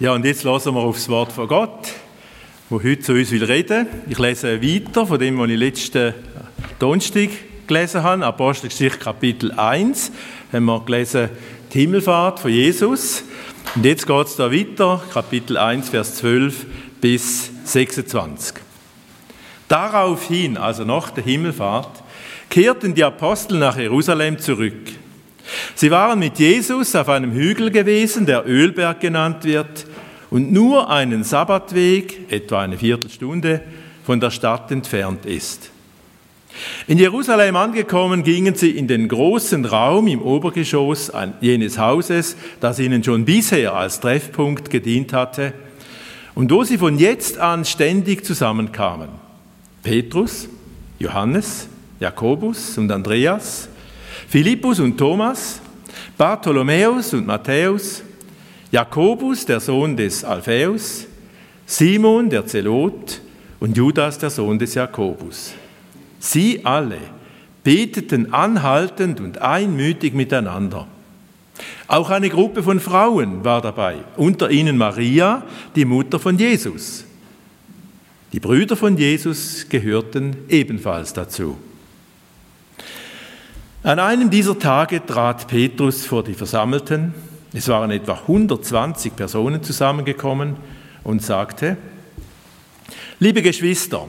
Ja, und jetzt hören wir aufs Wort von Gott, wo heute zu uns will reden. Ich lese weiter von dem, was ich letzten Donnerstag gelesen habe, Apostelgeschichte Kapitel 1, haben wir gelesen, die Himmelfahrt von Jesus. Und jetzt geht es da weiter, Kapitel 1, Vers 12 bis 26. Daraufhin, also nach der Himmelfahrt, kehrten die Apostel nach Jerusalem zurück. Sie waren mit Jesus auf einem Hügel gewesen, der Ölberg genannt wird, und nur einen Sabbatweg, etwa eine Viertelstunde, von der Stadt entfernt ist. In Jerusalem angekommen, gingen sie in den großen Raum im Obergeschoss jenes Hauses, das ihnen schon bisher als Treffpunkt gedient hatte, und wo sie von jetzt an ständig zusammenkamen. Petrus, Johannes, Jakobus und Andreas, Philippus und Thomas, Bartholomäus und Matthäus, Jakobus, der Sohn des Alphaeus, Simon, der Zelot und Judas, der Sohn des Jakobus. Sie alle beteten anhaltend und einmütig miteinander. Auch eine Gruppe von Frauen war dabei, unter ihnen Maria, die Mutter von Jesus. Die Brüder von Jesus gehörten ebenfalls dazu. An einem dieser Tage trat Petrus vor die Versammelten es waren etwa 120 Personen zusammengekommen und sagte, liebe Geschwister,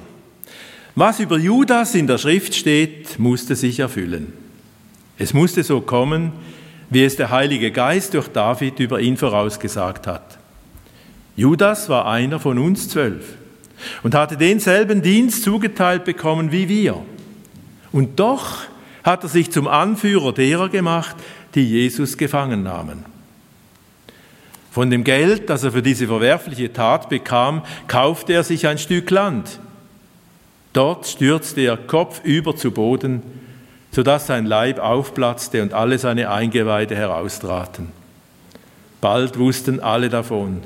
was über Judas in der Schrift steht, musste sich erfüllen. Es musste so kommen, wie es der Heilige Geist durch David über ihn vorausgesagt hat. Judas war einer von uns zwölf und hatte denselben Dienst zugeteilt bekommen wie wir. Und doch hat er sich zum Anführer derer gemacht, die Jesus gefangen nahmen. Von dem Geld, das er für diese verwerfliche Tat bekam, kaufte er sich ein Stück Land. Dort stürzte er kopfüber zu Boden, sodass sein Leib aufplatzte und alle seine Eingeweide heraustraten. Bald wussten alle davon,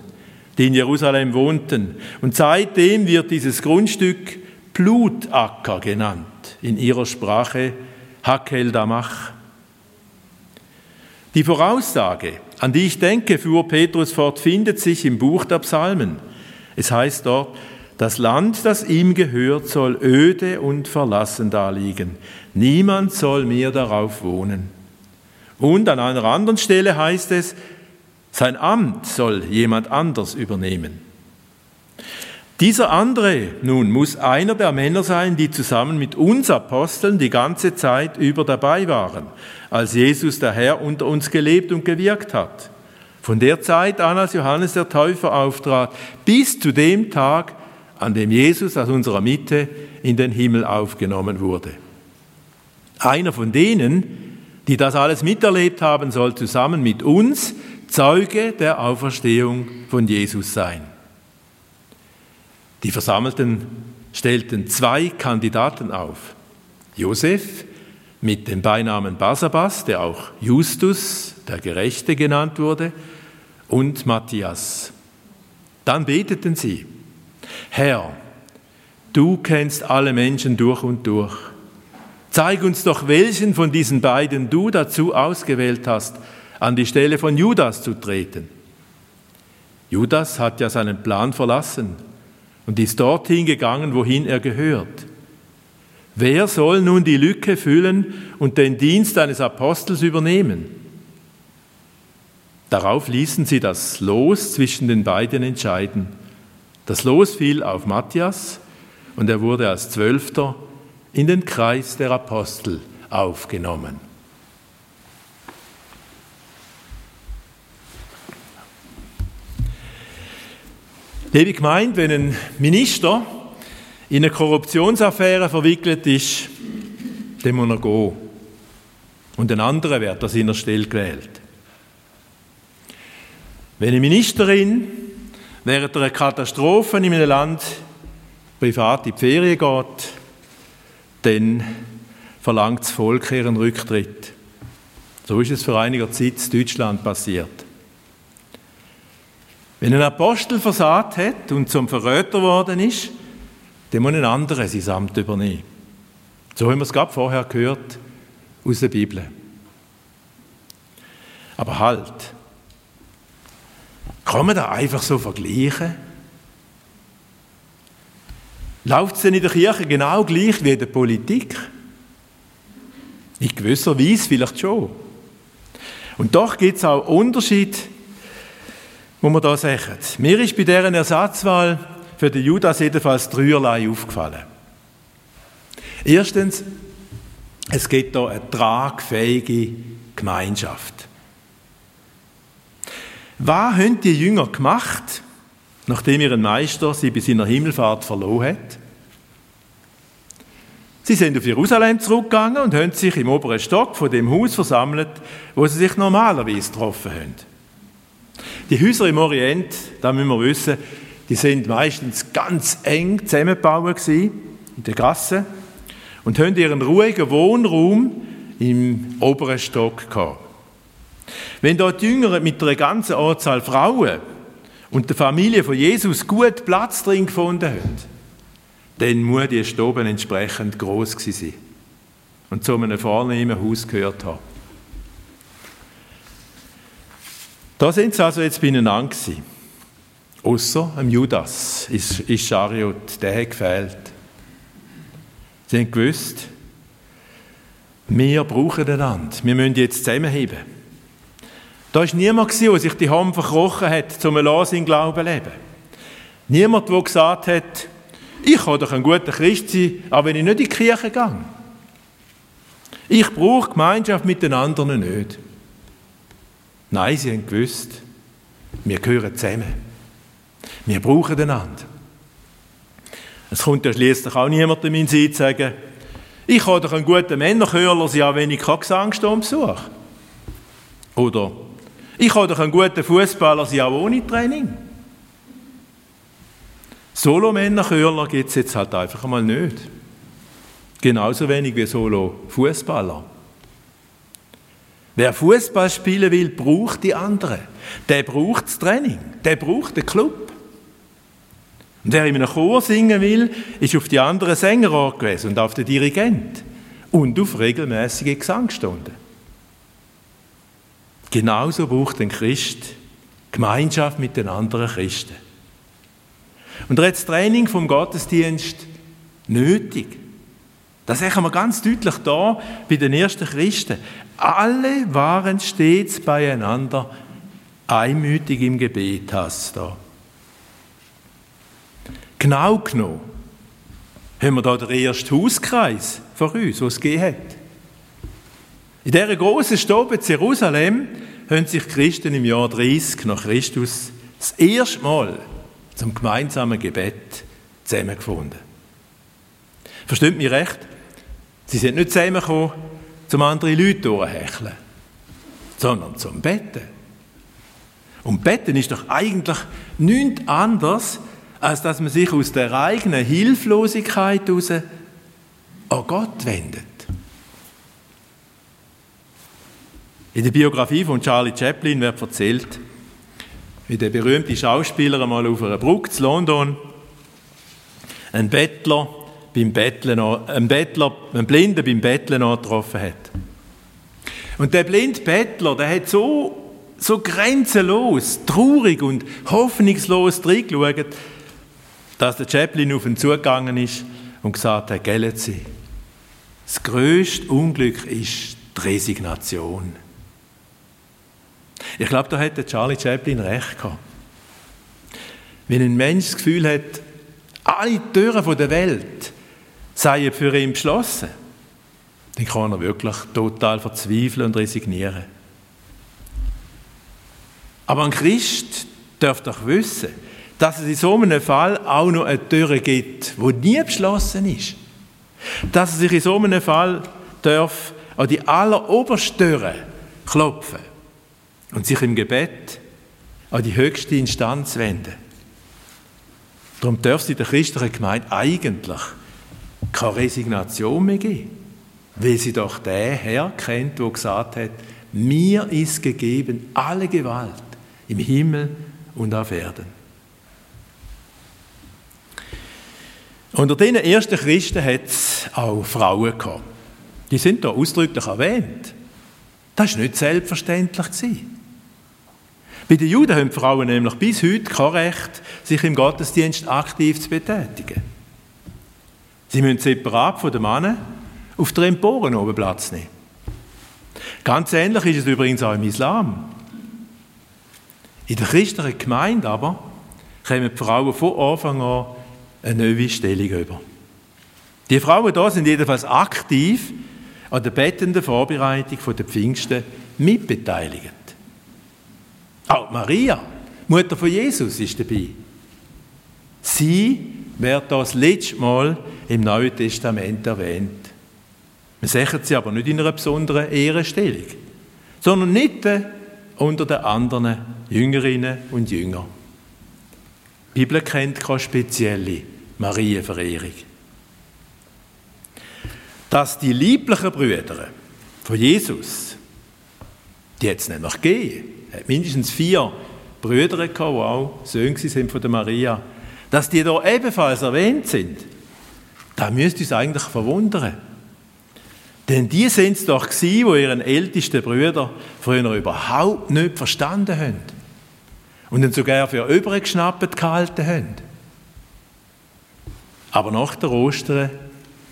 die in Jerusalem wohnten, und seitdem wird dieses Grundstück Blutacker genannt, in ihrer Sprache Hakel Damach. Die Voraussage, an die ich denke, fuhr Petrus fort, findet sich im Buch der Psalmen. Es heißt dort, das Land, das ihm gehört, soll öde und verlassen daliegen. Niemand soll mehr darauf wohnen. Und an einer anderen Stelle heißt es, sein Amt soll jemand anders übernehmen. Dieser andere nun muss einer der Männer sein, die zusammen mit uns Aposteln die ganze Zeit über dabei waren, als Jesus der Herr unter uns gelebt und gewirkt hat. Von der Zeit an, als Johannes der Täufer auftrat, bis zu dem Tag, an dem Jesus aus unserer Mitte in den Himmel aufgenommen wurde. Einer von denen, die das alles miterlebt haben, soll zusammen mit uns Zeuge der Auferstehung von Jesus sein. Die Versammelten stellten zwei Kandidaten auf. Josef mit dem Beinamen Basabas, der auch Justus, der Gerechte genannt wurde, und Matthias. Dann beteten sie, Herr, du kennst alle Menschen durch und durch. Zeig uns doch, welchen von diesen beiden du dazu ausgewählt hast, an die Stelle von Judas zu treten. Judas hat ja seinen Plan verlassen und ist dorthin gegangen, wohin er gehört. Wer soll nun die Lücke füllen und den Dienst eines Apostels übernehmen? Darauf ließen sie das Los zwischen den beiden entscheiden. Das Los fiel auf Matthias und er wurde als Zwölfter in den Kreis der Apostel aufgenommen. Liebe Gemeinde, wenn ein Minister in eine Korruptionsaffäre verwickelt ist, dann muss er gehen. Und ein anderer wird an seiner Stelle gewählt. Wenn eine Ministerin während einer Katastrophe in einem Land privat in die Ferien geht, dann verlangt das Volk ihren Rücktritt. So ist es vor einiger Zeit in Deutschland passiert. Wenn ein Apostel versagt hat und zum Verräter worden ist, dann muss ein anderer sein Amt übernehmen. So haben wir es gerade vorher gehört aus der Bibel. Aber halt. Kann man das einfach so vergleichen? Läuft es denn in der Kirche genau gleich wie in der Politik? In gewisser Weise vielleicht schon. Und doch gibt es auch Unterschiede, wo man da sagen. Mir ist bei deren Ersatzwahl für den Judas jedenfalls dreierlei aufgefallen. Erstens, es gibt da eine tragfähige Gemeinschaft. Was haben die Jünger gemacht, nachdem ihren Meister sie bei seiner Himmelfahrt verloren hat? Sie sind auf Jerusalem zurückgegangen und haben sich im oberen Stock von dem Haus versammelt, wo sie sich normalerweise getroffen haben. Die Häuser im Orient, da müssen wir wissen, die sind meistens ganz eng zusammengebaut in der Gasse und haben ihren ruhigen Wohnraum im oberen Stock gehabt. Wenn dort die mit einer ganzen Anzahl Frauen und der Familie von Jesus gut Platz drin gefunden haben, dann muss die Stoben entsprechend groß sein und zu einem vornehmen Haus gehört haben. Da sind sie also jetzt beieinander gewesen. Außer am Judas ist Ischariot, der hat gefehlt. Sie haben gewusst, wir brauchen einander. Wir müssen jetzt zusammenheben. Da war niemand, der sich die Hand verkrochen hat, zum Los in Glauben zu leben. Niemand, der gesagt hat, ich kann doch ein guter Christ sein, auch wenn ich nicht in die Kirche gehe. Ich brauche Gemeinschaft mit den anderen nicht. Nein, sie haben gewusst, wir gehören zusammen. Wir brauchen einander. Es kommt ja schließlich auch niemand in meinen Sinn zu sagen, ich kann doch ein guter Männerchörler sein, wenn ich keinen Gesangssturm besuche. Oder ich kann doch ein guter Fußballer sein, auch ohne Training. Solo-Männerchörler gibt es jetzt halt einfach einmal nicht. Genauso wenig wie Solo-Fußballer. Wer Fußball spielen will, braucht die anderen. Der braucht das Training. Der braucht den Club. Und wer in einem Chor singen will, ist auf die anderen Sänger angewiesen und auf den Dirigent und auf regelmäßige Gesangsstunden. Genauso braucht ein Christ Gemeinschaft mit den anderen Christen. Und er hat das Training vom Gottesdienst nötig. Das sehen wir ganz deutlich da bei den ersten Christen. Alle waren stets beieinander, einmütig im Gebet, hast. Genau genommen haben wir da den ersten Hauskreis von uns, was es gegeben hat. In dieser grossen Stadt in Jerusalem haben sich Christen im Jahr 30 nach Christus das erste Mal zum gemeinsamen Gebet zusammengefunden. Versteht mich recht? Sie sind nicht zusammengekommen, um andere Leute durchhecheln, sondern zum Betten. Und Betten ist doch eigentlich nichts anderes, als dass man sich aus der eigenen Hilflosigkeit heraus an Gott wendet. In der Biografie von Charlie Chaplin wird erzählt, wie der berühmte Schauspieler einmal auf einer Brücke zu London einen Bettler beim Betteln, einen Bettler, einen Blinden beim Betteln angetroffen hat. Und der blinde Bettler, der hat so, so grenzenlos, traurig und hoffnungslos reingeschaut, dass der Chaplin auf ihn zugegangen ist und gesagt hat, gellen Sie, das größte Unglück ist die Resignation. Ich glaube, da hätte Charlie Chaplin recht gehabt. Wenn ein Mensch das Gefühl hat, alle Türen der Welt seien für ihn geschlossen, dann kann er wirklich total verzweifeln und resignieren. Aber ein Christ darf doch wissen, dass es in so einem Fall auch noch eine Tür gibt, die nie beschlossen ist. Dass er sich in so einem Fall darf an die alleroberste Tür klopfen und sich im Gebet an die höchste Instanz wenden. Darum darf es in der christlichen Gemeinde eigentlich keine Resignation mehr geben, weil sie doch den Herr kennt, der gesagt hat, mir ist gegeben alle Gewalt im Himmel und auf Erden. Unter den ersten Christen hat es auch Frauen gehabt. Die sind da ausdrücklich erwähnt. Das war nicht selbstverständlich. Bei den Juden haben Frauen nämlich bis heute kein Recht, sich im Gottesdienst aktiv zu betätigen. Sie müssen separat von den Männern auf der Emporen oben Platz nehmen. Ganz ähnlich ist es übrigens auch im Islam. In der christlichen Gemeinde aber kommen die Frauen von Anfang an eine neue Stellung über. Die Frauen da sind jedenfalls aktiv an der bettenden Vorbereitung der Pfingsten mitbeteiligt. Auch Maria, Mutter von Jesus, ist dabei. Sie wird das letzte Mal im Neuen Testament erwähnt. Wir sehen sie aber nicht in einer besonderen Ehrenstellung, sondern nicht unter den anderen Jüngerinnen und Jüngern. Die Bibel kennt keine spezielle Marienverehrung. Dass die lieblichen Brüder von Jesus, die jetzt nämlich gegeben, hat mindestens vier Brüder die auch Söhne sind von der Maria, dass die da ebenfalls erwähnt sind, da müsste uns eigentlich verwundern. Denn die sind es doch gewesen, die ihren ältesten Brüder früher überhaupt nicht verstanden haben. Und ihn sogar für übergeschnappt gehalten haben. Aber nach der Ostern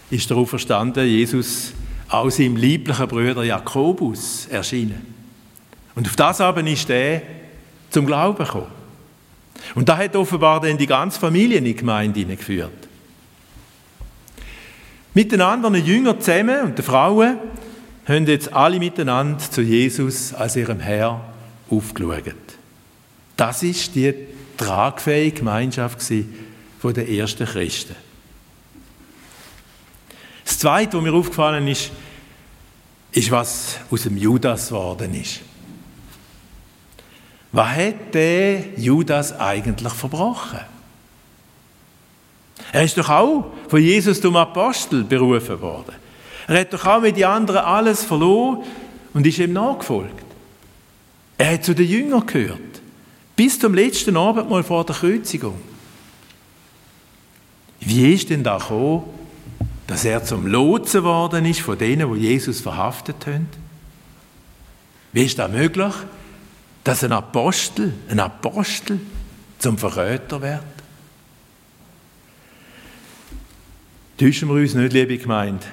ist darauf verstanden, Jesus auch seinem lieblichen Bruder Jakobus erschienen. Und auf das aber ist er zum Glauben gekommen. Und da hat offenbar dann die ganze Familie in die Gemeinde hineingeführt. Mit den anderen Jüngern zusammen und den Frauen haben jetzt alle miteinander zu Jesus als ihrem Herr aufgeschaut. Das ist die tragfähige Gemeinschaft der ersten Christen. Das Zweite, was mir aufgefallen ist, ist, was aus dem Judas geworden ist. Was hat der Judas eigentlich verbrochen? Er ist doch auch von Jesus zum Apostel berufen worden. Er hat doch auch mit den anderen alles verloren und ist ihm nachgefolgt. Er hat zu den Jüngern gehört. Bis zum letzten Abend mal vor der Kreuzigung. Wie ist denn da gekommen, dass er zum Lotsen worden ist von denen, wo Jesus verhaftet haben? Wie ist das möglich, dass ein Apostel, ein Apostel zum Verräter wird? Täuschen wir uns nicht, liebe Gemeinde.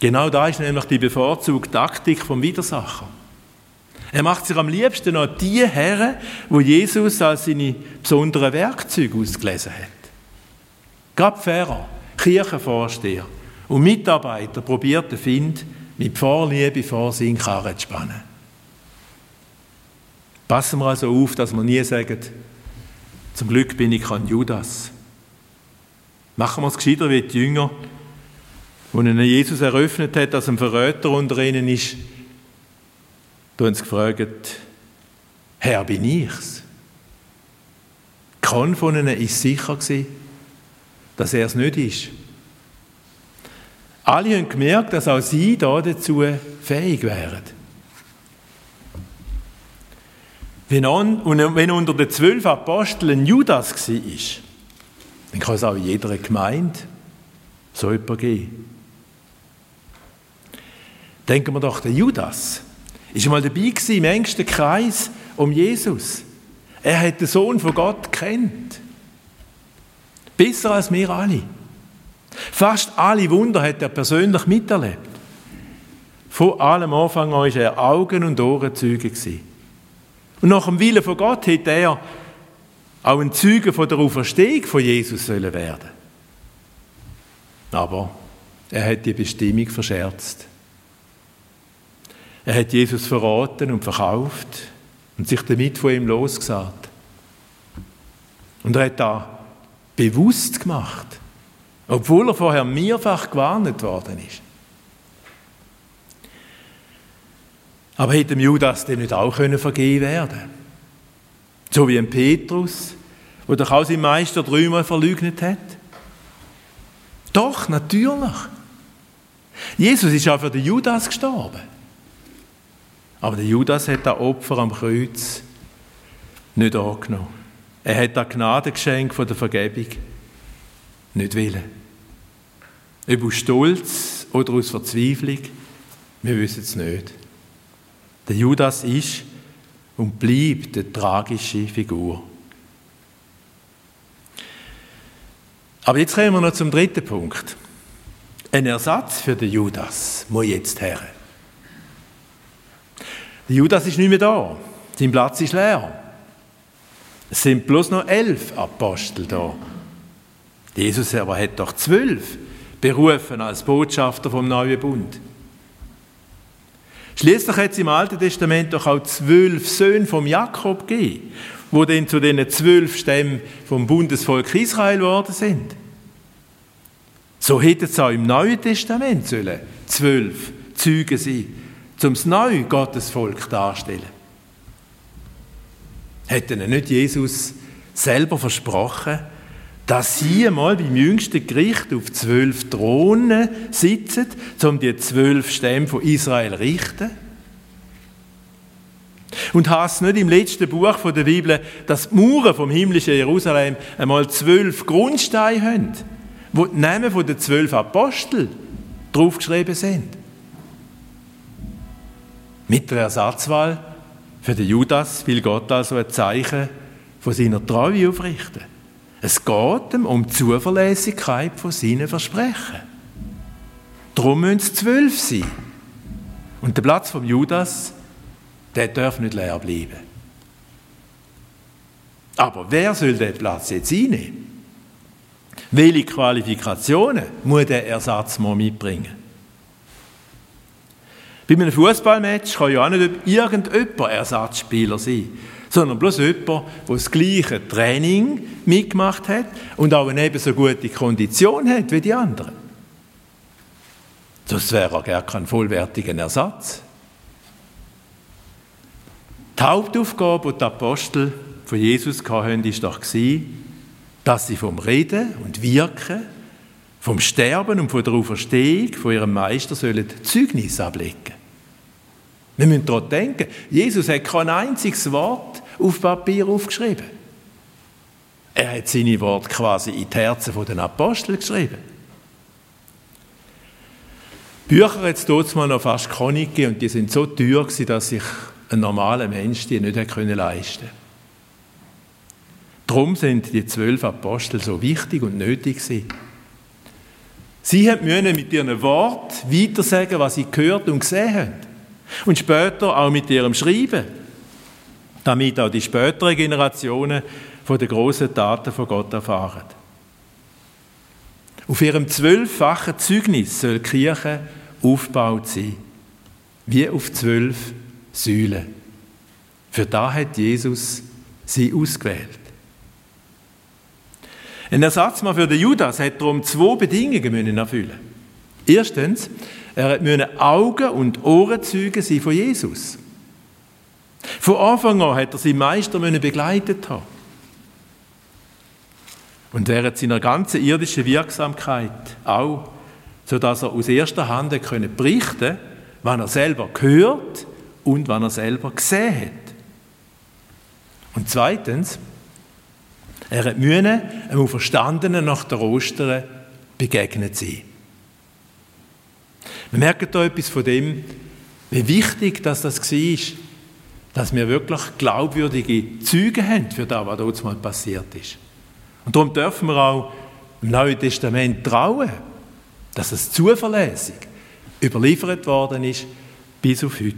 Genau da ist nämlich die bevorzugte Taktik vom Widersacher. Er macht sich am liebsten noch die Herren, wo Jesus als seine besonderen Werkzeuge ausgelesen hat. Gerade Pfarrer, Kirchenvorsteher und Mitarbeiter probiert der Find mit Vorliebe vor seinen Karren zu spannen. Passen wir also auf, dass wir nie sagen, zum Glück bin ich kein Judas. Machen wir es gescheiter wie die Jünger, wo Jesus eröffnet hat, dass ein Verräter unter ihnen ist, da haben sie gefragt, Herr, bin ich's? Kein von ihnen ist sicher gewesen, dass er es nicht ist. Alle haben gemerkt, dass auch sie da dazu fähig wären. Wenn, unter den zwölf Aposteln Judas war, dann kann es auch in jeder Gemeinde so jemanden geben. Denken wir doch, der Judas ist mal dabei gewesen, im engsten Kreis um Jesus. Er hat den Sohn von Gott kennt. Besser als wir alle. Fast alle Wunder hat er persönlich miterlebt. Von allem Anfang an war er Augen- und Ohrenzeuge. Und nach dem Willen von Gott hätte er auch ein Zeuge von der Auferstehung von Jesus sollen werden. Aber er hat die Bestimmung verscherzt. Er hat Jesus verraten und verkauft und sich damit von ihm losgesagt. Und er hat da bewusst gemacht, obwohl er vorher mehrfach gewarnt worden ist. Aber hätte dem Judas dem nicht auch können vergeben werden So wie ein Petrus, der doch auch seinen Meister dreimal verleugnet hat? Doch, natürlich. Jesus ist auch für den Judas gestorben. Aber der Judas hat das Opfer am Kreuz nicht angenommen. Er hat das Gnadengeschenk von der Vergebung nicht willen. Ob aus Stolz oder aus Verzweiflung, wir wissen es nicht. Der Judas ist und bleibt eine tragische Figur. Aber jetzt kommen wir noch zum dritten Punkt. Ein Ersatz für den Judas muss jetzt her. Der Judas ist nicht mehr da. Sein Platz ist leer. Es sind bloß noch elf Apostel da. Jesus aber hat doch zwölf berufen als Botschafter vom neuen Bund. Schließlich hat es im Alten Testament doch auch zwölf Söhne vom Jakob gegeben, wo dann zu den zwölf Stämmen vom Bundesvolk Israel geworden sind. So hätte es auch im Neuen Testament sollen zwölf Züge sein, zum das neue Gottesvolk darstellen. Hätte nicht Jesus selber versprochen, dass sie einmal beim jüngsten Gericht auf zwölf Thronen sitzen, um die zwölf Stämme von Israel zu richten? Und heißt nicht im letzten Buch der Bibel, dass die Mauern vom himmlischen Jerusalem einmal zwölf Grundsteine haben, wo die Namen der zwölf Apostel draufgeschrieben sind? Mit der Ersatzwahl für den Judas will Gott also ein Zeichen von seiner Treue aufrichten. Es geht ihm um die Zuverlässigkeit von seinen Versprechen. Darum müssen es zwölf sein. Und der Platz vom Judas, der darf nicht leer bleiben. Aber wer soll den Platz jetzt einnehmen? Welche Qualifikationen muss der Ersatz mal mitbringen? Bei einem Fußballmatch kann ja auch nicht irgendjemand Ersatzspieler sein, sondern bloß jemand, der das gleiche Training mitgemacht hat und auch eine ebenso gute Kondition hat wie die anderen. Das wäre gar kein vollwertiger Ersatz. Die Hauptaufgabe, die die Apostel von Jesus hatten, war doch, dass sie vom Reden und Wirken, vom Sterben und von der Auferstehung von ihrem Meister sollen Zeugnis ablegen. Wir müssen daran denken, Jesus hat kein einziges Wort auf Papier aufgeschrieben. Er hat seine Worte quasi in die Herzen der Apostel geschrieben. Bücher hat es dort noch fast keine und die sind so teuer gewesen, dass sich ein normaler Mensch die nicht leisten konnte. Darum sind die zwölf Apostel so wichtig und nötig gewesen. Sie müssen mit ihren Worten weitersagen, was sie gehört und gesehen haben. Und später auch mit ihrem Schreiben, damit auch die späteren Generationen von den großen Taten von Gott erfahren. Auf ihrem zwölffachen Zeugnis soll die Kirche aufgebaut sein, wie auf zwölf Säulen. Für da hat Jesus sie ausgewählt. Ein Ersatzmann für den Judas hat darum zwei Bedingungen erfüllen. Erstens, er müssen Augen- und Ohrenzeugen sein von Jesus. Von Anfang an hat er seinen Meister begleitet haben. Und während seiner ganzen irdischen Wirksamkeit auch, sodass er aus erster Hand können berichten was er selber gehört und was er selber gesehen hat. Und zweitens, er hat Mühe, einem Verstandenen nach der Ostern begegnet sein. Wir merken da etwas von dem, wie wichtig dass das war, dass wir wirklich glaubwürdige Züge haben für das, was dort mal passiert ist. Und darum dürfen wir auch im Neuen Testament trauen, dass es zuverlässig überliefert worden ist bis auf heute.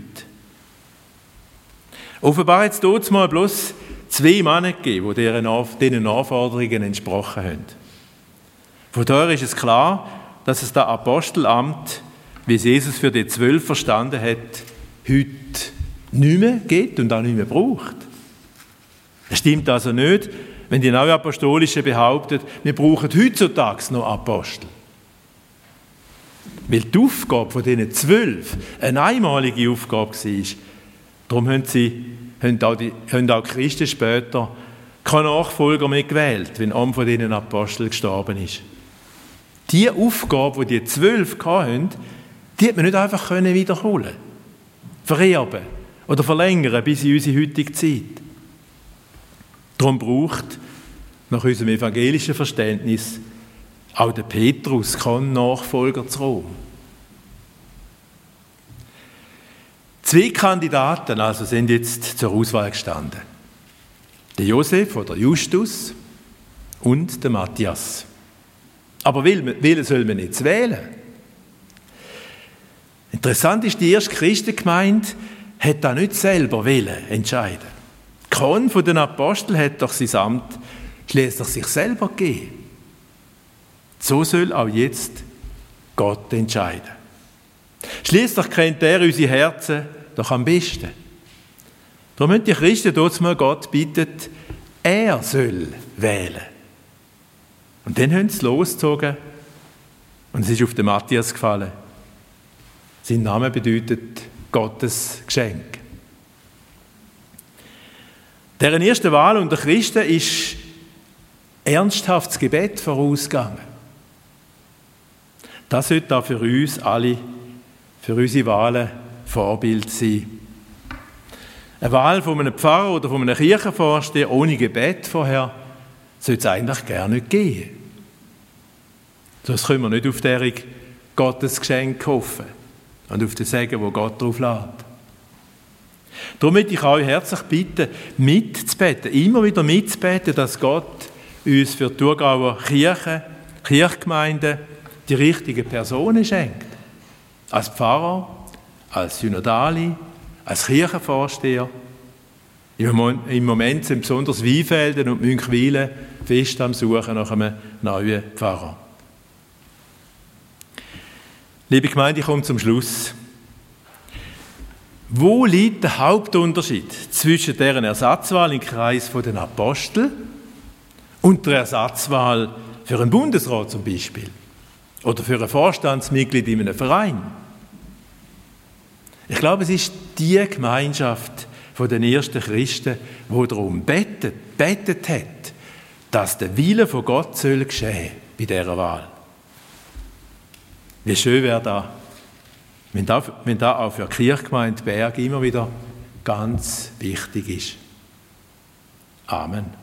Offenbar hat es dort mal bloß zwei Männer gegeben, die diesen Anforderungen entsprochen haben. Von daher ist es klar, dass es das Apostelamt wie es Jesus für die Zwölf verstanden hat, heute nicht mehr geht und auch nicht mehr braucht. Es stimmt also nicht, wenn die Neuapostolische behauptet, wir brauchen heutzutage noch Apostel. Weil die Aufgabe von diesen zwölf eine einmalige Aufgabe war. Darum haben, sie, haben, auch die, haben auch Christen später keine Nachfolger mehr gewählt, wenn einer von diesen Aposteln gestorben ist. Die Aufgabe, die die zwölf hatten, die hat man nicht einfach wiederholen vererben oder verlängern bis in unsere heutige Zeit. Darum braucht nach unserem evangelischen Verständnis auch der Petrus keinen Nachfolger zu Rom. Zwei Kandidaten also sind jetzt zur Auswahl gestanden. Der Josef oder Justus und der Matthias. Aber wählen soll man jetzt wählen? Interessant ist, die erste Christengemeinde hat da nicht selber wählen entscheiden. Kein von den Aposteln hat doch sein Amt schließlich sich selber gegeben. So soll auch jetzt Gott entscheiden. Schließlich kennt er unsere Herzen doch am besten. Darum müssen die Christen dort mal Gott bitten, er soll wählen. Und dann haben sie losgezogen und es ist auf den Matthias gefallen. Sein Name bedeutet Gottes Geschenk. Deren erste Wahl unter Christen ist ernsthaftes Gebet vorausgegangen. Das sollte auch für uns alle, für unsere Wahlen Vorbild sein. Eine Wahl von einem Pfarrer oder von einem Kirchenvorsteher ohne Gebet vorher sollte es eigentlich gar nicht gehen. Sonst können wir nicht auf deren Gottes Geschenk hoffen und auf den Segen, wo Gott drauf lädt. Darum möchte ich euch herzlich bitten, mitzubeten, immer wieder mitzubeten, dass Gott uns für die Thurgauer Kirche, Kirchgemeinden die richtigen Personen schenkt. Als Pfarrer, als Synodali, als Kirchenvorsteher. Im Moment sind besonders Weinfelden und Münchwilen fest am Suchen nach einem neuen Pfarrer. Liebe Gemeinde, ich komme zum Schluss. Wo liegt der Hauptunterschied zwischen deren Ersatzwahl im Kreis der Apostel und der Ersatzwahl für einen Bundesrat zum Beispiel oder für ein Vorstandsmitglied in einem Verein? Ich glaube, es ist die Gemeinschaft von den ersten Christen, wo darum betet, betet hat, dass der Wille von Gott soll geschehen bei dieser Wahl. Wie schön wäre das, wenn das, wenn das auch für Kirchgemeinde Berg immer wieder ganz wichtig ist. Amen.